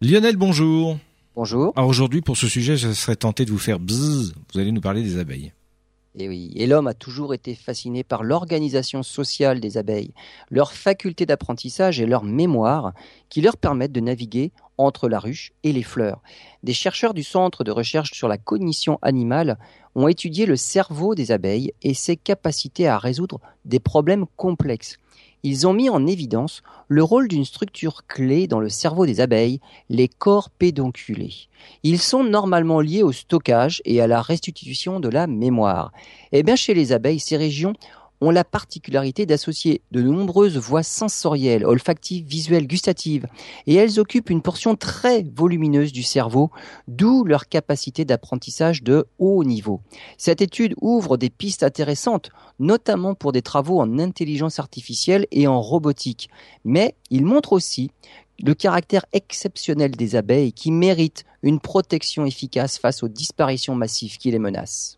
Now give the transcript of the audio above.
Lionel, bonjour. Bonjour. Alors aujourd'hui, pour ce sujet, je serais tenté de vous faire bzzz. Vous allez nous parler des abeilles. Et eh oui, et l'homme a toujours été fasciné par l'organisation sociale des abeilles, leur faculté d'apprentissage et leur mémoire qui leur permettent de naviguer entre la ruche et les fleurs. Des chercheurs du Centre de recherche sur la cognition animale ont étudié le cerveau des abeilles et ses capacités à résoudre des problèmes complexes ils ont mis en évidence le rôle d'une structure clé dans le cerveau des abeilles, les corps pédonculés. Ils sont normalement liés au stockage et à la restitution de la mémoire. Eh bien, chez les abeilles, ces régions ont la particularité d'associer de nombreuses voies sensorielles, olfactives, visuelles, gustatives, et elles occupent une portion très volumineuse du cerveau, d'où leur capacité d'apprentissage de haut niveau. Cette étude ouvre des pistes intéressantes, notamment pour des travaux en intelligence artificielle et en robotique, mais il montre aussi le caractère exceptionnel des abeilles qui méritent une protection efficace face aux disparitions massives qui les menacent.